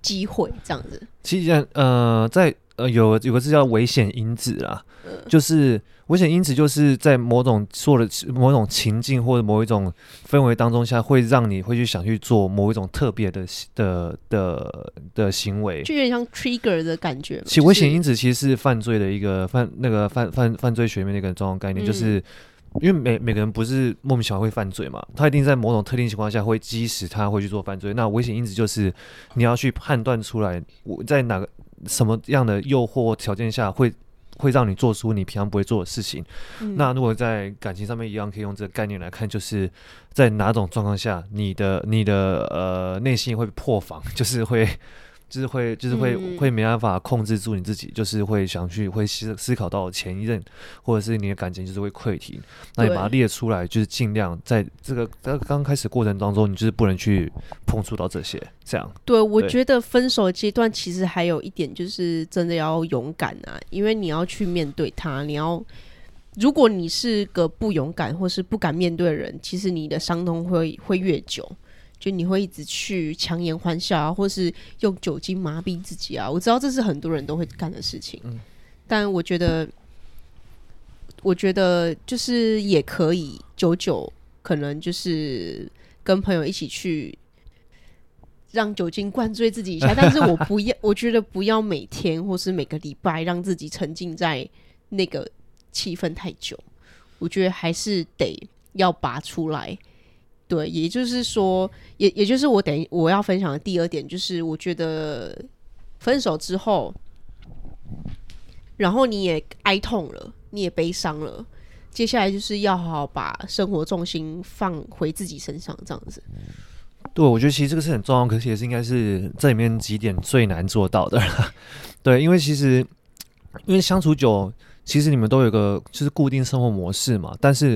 机会这样子，其实呃，在呃有有个字叫危险因子啦，嗯、就是危险因子就是在某种做的某种情境或者某一种氛围当中下，会让你会去想去做某一种特别的的的的行为，就有点像 trigger 的感觉。其实危险因子其实是犯罪的一个犯那个犯犯犯罪学里面的一个重要概念，嗯、就是。因为每每个人不是莫名其妙会犯罪嘛，他一定在某种特定情况下会激使他会去做犯罪。那危险因子就是你要去判断出来，我在哪个什么样的诱惑条件下会会让你做出你平常不会做的事情。嗯、那如果在感情上面一样，可以用这个概念来看，就是在哪种状况下，你的你的呃内心会破防，就是会。就是会，就是会，嗯、会没办法控制住你自己，就是会想去，会思思考到前一任，或者是你的感情就是会溃堤。那你把它列出来，就是尽量在这个在刚开始过程当中，你就是不能去碰触到这些。这样，对，我觉得分手阶段其实还有一点，就是真的要勇敢啊，因为你要去面对他。你要，如果你是个不勇敢或是不敢面对的人，其实你的伤痛会会越久。就你会一直去强颜欢笑啊，或是用酒精麻痹自己啊。我知道这是很多人都会干的事情，嗯、但我觉得，我觉得就是也可以久久，可能就是跟朋友一起去让酒精灌醉自己一下。但是我不要，我觉得不要每天或是每个礼拜让自己沉浸在那个气氛太久。我觉得还是得要拔出来。对，也就是说，也也就是我等于我要分享的第二点，就是我觉得分手之后，然后你也哀痛了，你也悲伤了，接下来就是要好好把生活重心放回自己身上，这样子。对，我觉得其实这个是很重要，可是也是应该是这里面几点最难做到的。对，因为其实因为相处久，其实你们都有个就是固定生活模式嘛，但是。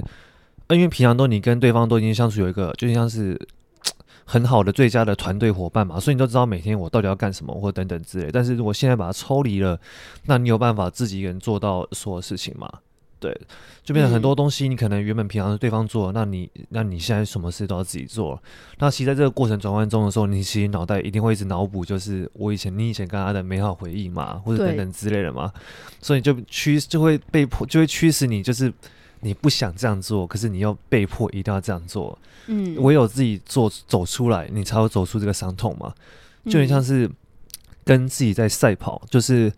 因为平常都你跟对方都已经相处有一个，就像是很好的最佳的团队伙伴嘛，所以你都知道每天我到底要干什么或等等之类。但是如果现在把它抽离了，那你有办法自己一个人做到所有事情吗？对，就变成很多东西你可能原本平常是对方做，那你那你现在什么事都要自己做。那其实在这个过程转换中的时候，你其实脑袋一定会一直脑补，就是我以前你以前跟他的美好回忆嘛，或者等等之类的嘛，所以就驱就会被迫就会驱使你就是。你不想这样做，可是你又被迫一定要这样做。嗯，唯有自己做走出来，你才会走出这个伤痛嘛。就很像是跟自己在赛跑，嗯、就是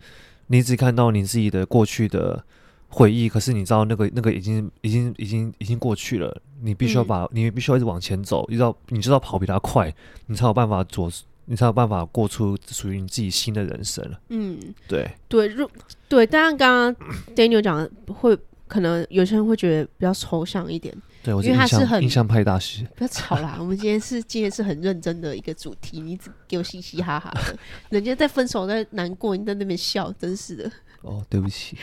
你只看到你自己的过去的回忆，可是你知道那个那个已经已经已经已经过去了。你必须要把，嗯、你必须要一直往前走，一直到你知道跑比他快，你才有办法做，你才有办法过出属于你自己新的人生了。嗯，对对，如对，当然刚刚 Daniel 讲的会。可能有些人会觉得比较抽象一点，对，我因为他是很印象派大师。不要吵啦，我们今天是今天是很认真的一个主题，你只给我嘻嘻哈哈的，人家在分手在难过，你在那边笑，真是的。哦，对不起，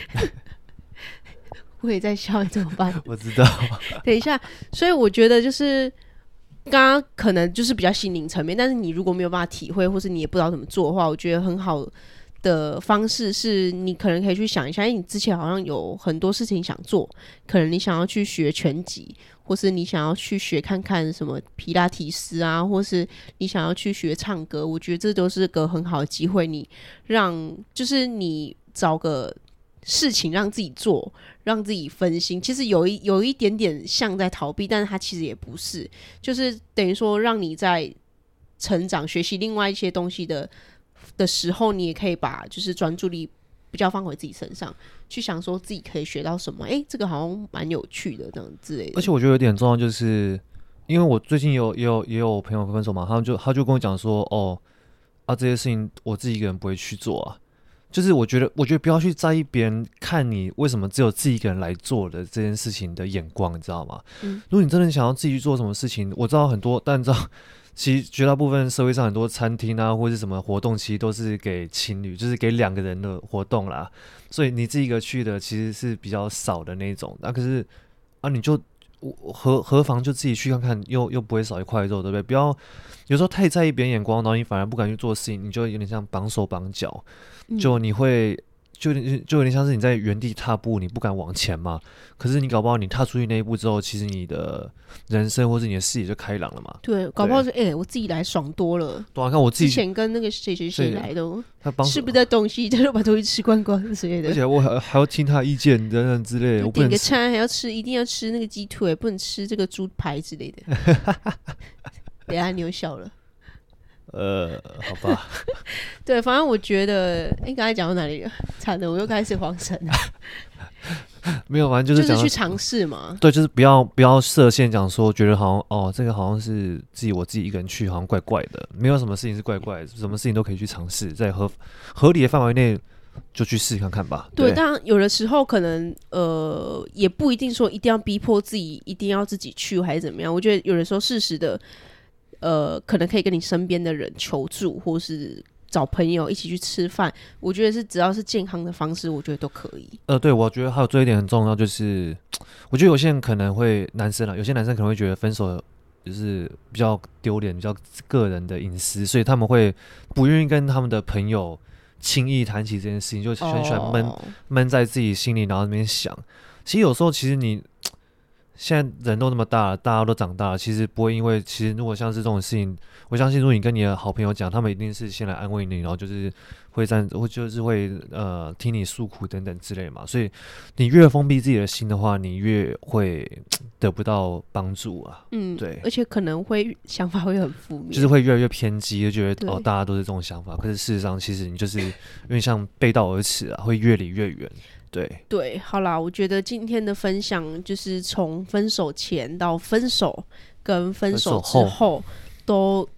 我也在笑，怎么办？我知道。等一下，所以我觉得就是刚刚可能就是比较心灵层面，但是你如果没有办法体会，或是你也不知道怎么做的话，我觉得很好的方式是你可能可以去想一下，因为你之前好像有很多事情想做，可能你想要去学拳击，或是你想要去学看看什么皮拉提斯啊，或是你想要去学唱歌，我觉得这都是个很好的机会。你让就是你找个事情让自己做，让自己分心，其实有一有一点点像在逃避，但是它其实也不是，就是等于说让你在成长、学习另外一些东西的。的时候，你也可以把就是专注力比较放回自己身上，去想说自己可以学到什么。哎、欸，这个好像蛮有趣的，这样之类的。而且我觉得有点重要，就是因为我最近有也有也有朋友分手嘛，他们就他就跟我讲说，哦啊，这些事情我自己一个人不会去做啊。就是我觉得，我觉得不要去在意别人看你为什么只有自己一个人来做的这件事情的眼光，你知道吗？嗯。如果你真的想要自己去做什么事情，我知道很多，但你知道。其实绝大部分社会上很多餐厅啊，或者什么活动，其实都是给情侣，就是给两个人的活动啦。所以你自己一个去的，其实是比较少的那种。那、啊、可是啊，你就何何妨就自己去看看，又又不会少一块肉，对不对？不要有时候太在意别人眼光，然后你反而不敢去做事情，你就有点像绑手绑脚，就你会。嗯就就有点像是你在原地踏步，你不敢往前嘛。可是你搞不好你踏出去那一步之后，其实你的人生或者你的视野就开朗了嘛。对，搞不好是哎、欸，我自己来爽多了。对啊，看我自己之前跟那个谁谁谁来的，他帮吃不得东西，他 就把东西吃光光之类的。而且我还还要听他意见等等之类的。我点个餐还要吃，一定要吃那个鸡腿，不能吃这个猪排之类的。等下你又笑了。呃，好吧，对，反正我觉得，哎、欸，刚才讲到哪里了？惨了，我又开始慌神了。没有，反正就是就是去尝试嘛。对，就是不要不要设限，讲说觉得好像哦，这个好像是自己我自己一个人去，好像怪怪的。没有什么事情是怪怪的，什么事情都可以去尝试，在合合理的范围内就去试看看吧。对，对当然有的时候可能呃，也不一定说一定要逼迫自己一定要自己去还是怎么样。我觉得有的时候适时的。呃，可能可以跟你身边的人求助，或是找朋友一起去吃饭。我觉得是只要是健康的方式，我觉得都可以。呃，对，我觉得还有最后一点很重要，就是我觉得有些人可能会男生啊，有些男生可能会觉得分手就是比较丢脸，比较个人的隐私，所以他们会不愿意跟他们的朋友轻易谈起这件事情，就很喜欢闷闷、哦、在自己心里，然后那边想。其实有时候，其实你。现在人都那么大了，大家都长大了，其实不会因为，其实如果像是这种事情，我相信如果你跟你的好朋友讲，他们一定是先来安慰你，然后就是会站，会就是会呃听你诉苦等等之类嘛。所以你越封闭自己的心的话，你越会得不到帮助啊。嗯，对，而且可能会想法会很负面，就是会越来越偏激，就觉得哦大家都是这种想法，可是事实上其实你就是因为像背道而驰啊，会越离越远。对对，好啦，我觉得今天的分享就是从分手前到分手跟分手之后，都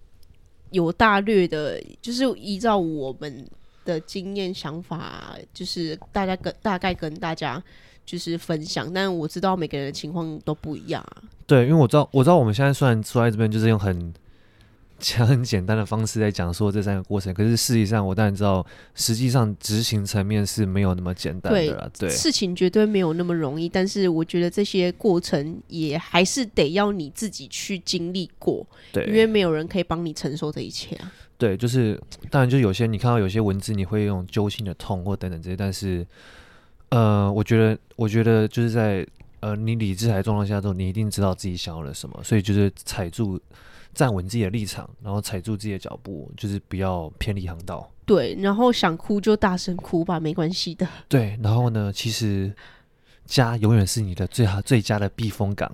有大略的，就是依照我们的经验想法，就是大家跟大概跟大家就是分享，但我知道每个人的情况都不一样啊。对，因为我知道，我知道我们现在虽然坐在这边，就是用很。讲很简单的方式在讲说这三个过程，可是事实上我当然知道，实际上执行层面是没有那么简单的啦。对，对，事情绝对没有那么容易。但是我觉得这些过程也还是得要你自己去经历过，对，因为没有人可以帮你承受这一切啊。对，就是当然，就有些你看到有些文字，你会用揪心的痛或等等这些，但是呃，我觉得，我觉得就是在呃你理智还状况下，之后你一定知道自己想要了什么，所以就是踩住。站稳自己的立场，然后踩住自己的脚步，就是不要偏离航道。对，然后想哭就大声哭吧，没关系的。对，然后呢，其实家永远是你的最好、最佳的避风港。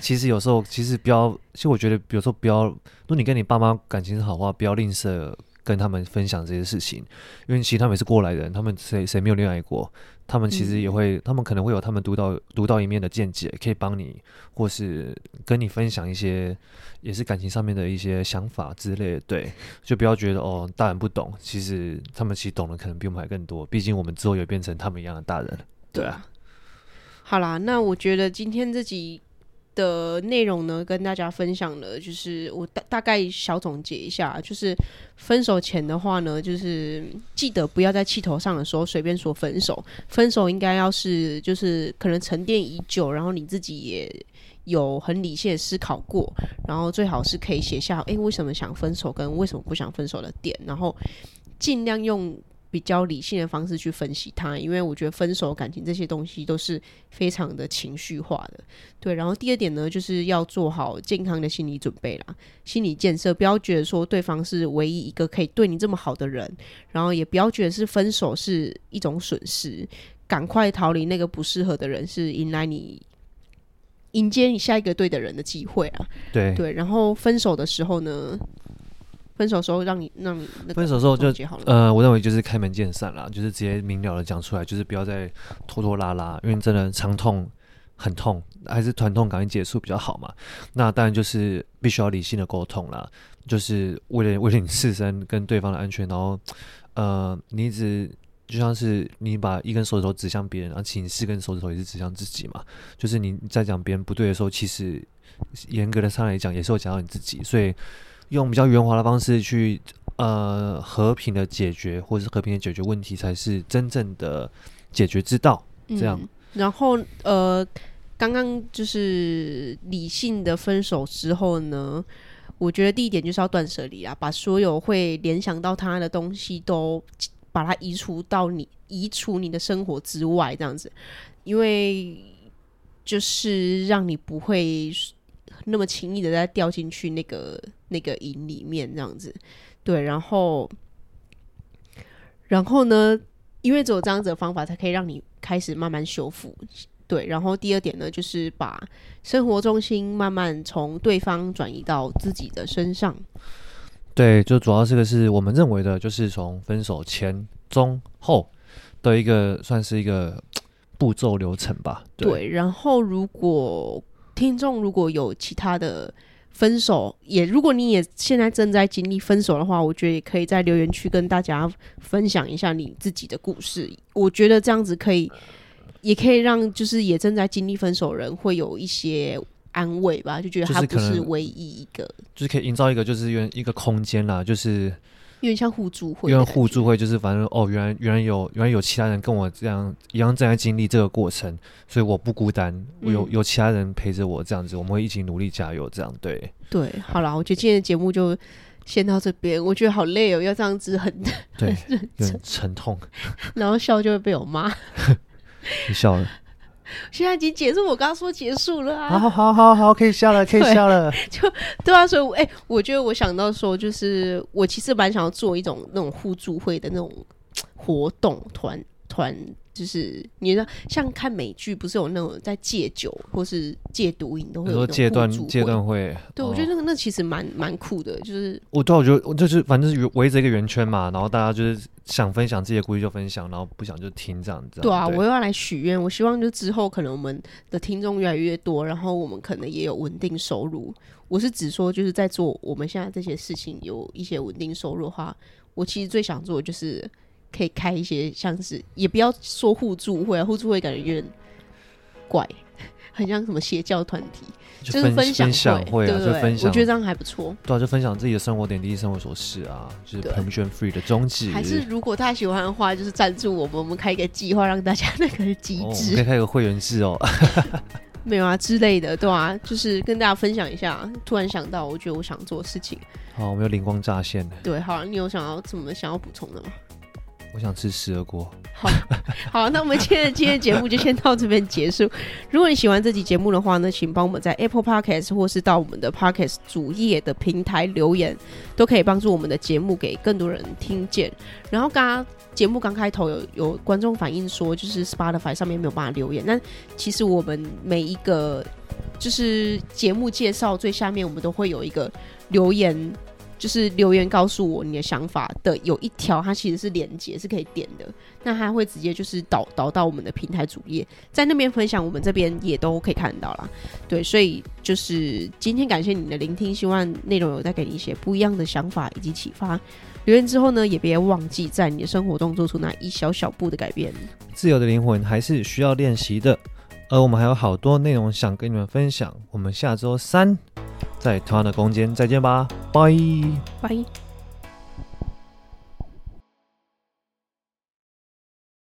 其实有时候，其实不要，其实我觉得，比如说不要，如果你跟你爸妈感情是好的话，不要吝啬跟他们分享这些事情，因为其实他们也是过来人，他们谁谁没有恋爱过。他们其实也会，嗯、他们可能会有他们独到独到一面的见解，可以帮你，或是跟你分享一些，也是感情上面的一些想法之类的。对，就不要觉得哦，大人不懂，其实他们其实懂的可能比我们还更多。毕竟我们之后也变成他们一样的大人。对啊。好啦，那我觉得今天这集。的内容呢，跟大家分享了，就是我大大概小总结一下，就是分手前的话呢，就是记得不要在气头上的时候随便说分手，分手应该要是就是可能沉淀已久，然后你自己也有很理性的思考过，然后最好是可以写下，诶，为什么想分手跟为什么不想分手的点，然后尽量用。比较理性的方式去分析它，因为我觉得分手感情这些东西都是非常的情绪化的。对，然后第二点呢，就是要做好健康的心理准备啦，心理建设，不要觉得说对方是唯一一个可以对你这么好的人，然后也不要觉得是分手是一种损失，赶快逃离那个不适合的人，是迎来你迎接你下一个对的人的机会啊。对对，然后分手的时候呢，分手时候让你让你分手时候就呃，我认为就是开门见山啦，就是直接明了的讲出来，就是不要再拖拖拉拉，因为真的长痛很痛，还是团痛赶紧结束比较好嘛。那当然就是必须要理性的沟通啦，就是为了为了你自身跟对方的安全，然后呃，你一直就像是你把一根手指头指向别人，而且你四根手指头也是指向自己嘛，就是你在讲别人不对的时候，其实严格的上来讲也是会讲到你自己，所以。用比较圆滑的方式去呃和平的解决，或者是和平的解决问题，才是真正的解决之道。这样，嗯、然后呃，刚刚就是理性的分手之后呢，我觉得第一点就是要断舍离啊，把所有会联想到他的东西都把它移除到你移除你的生活之外，这样子，因为就是让你不会。那么轻易的再掉进去那个那个营里面，这样子，对，然后，然后呢，因为只有这样子的方法，才可以让你开始慢慢修复，对。然后第二点呢，就是把生活重心慢慢从对方转移到自己的身上。对，就主要这个是我们认为的，就是从分手前、中、后的一个算是一个步骤流程吧。对，对，然后如果。听众如果有其他的分手，也如果你也现在正在经历分手的话，我觉得也可以在留言区跟大家分享一下你自己的故事。我觉得这样子可以，也可以让就是也正在经历分手人会有一些安慰吧，就觉得他不是唯一一个，就是可以营造一个就是一个一个空间啦，就是。有点像互助会，因为互助会就是反正哦，原来原来有原来有其他人跟我这样一样正在经历这个过程，所以我不孤单，我有、嗯、有其他人陪着我，这样子我们会一起努力加油，这样对。对，好了，我觉得今天的节目就先到这边，我觉得好累哦，要这样子很对很沉痛，然后笑就会被我骂，你笑了。现在已经结束，我刚刚说结束了啊！好好好好，可以笑了，可以 笑了。就对啊，所以哎、欸，我觉得我想到说，就是我其实蛮想要做一种那种互助会的那种活动团团。就是你知道，像看美剧，不是有那种在戒酒或是戒毒瘾，都会有戒断戒断会。对，我觉得那个那其实蛮蛮酷的，就是我对我觉得我就是反正是围着一个圆圈嘛，然后大家就是想分享自己的故事就分享，然后不想就听这样子。对啊，我又要来许愿，我希望就之后可能我们的听众越来越多，然后我们可能也有稳定收入。我是指说，就是在做我们现在这些事情有一些稳定收入的话，我其实最想做的就是。可以开一些像是，也不要说互助会啊，互助会感觉有点怪，很像什么邪教团体，就，是分享享会啊，对对对，就分享。我觉得这样还不错。对啊，就分享自己的生活点滴、生活琐事啊，就是 permission free 的宗旨。还是如果大家喜欢的话，就是赞助我们，我们开一个计划，让大家那个机制，哦、可以开个会员制哦。没有啊之类的，对啊，就是跟大家分享一下。突然想到，我觉得我想做的事情。好，我们有灵光乍现。对，好，你有想要怎么想要补充的吗？我想吃十二锅。好，好，那我们今天今天节目就先到这边结束。如果你喜欢这期节目的话呢，请帮我们在 Apple Podcast 或是到我们的 Podcast 主页的平台留言，都可以帮助我们的节目给更多人听见。然后刚刚节目刚开头有有观众反映说，就是 Spotify 上面没有办法留言。那其实我们每一个就是节目介绍最下面，我们都会有一个留言。就是留言告诉我你的想法的有一条，它其实是连接，是可以点的。那它会直接就是导导到我们的平台主页，在那边分享，我们这边也都可以看到啦。对，所以就是今天感谢你的聆听，希望内容有带给你一些不一样的想法以及启发。留言之后呢，也别忘记在你的生活中做出那一小小步的改变。自由的灵魂还是需要练习的，而我们还有好多内容想跟你们分享。我们下周三。在同样的空间再见吧，拜拜。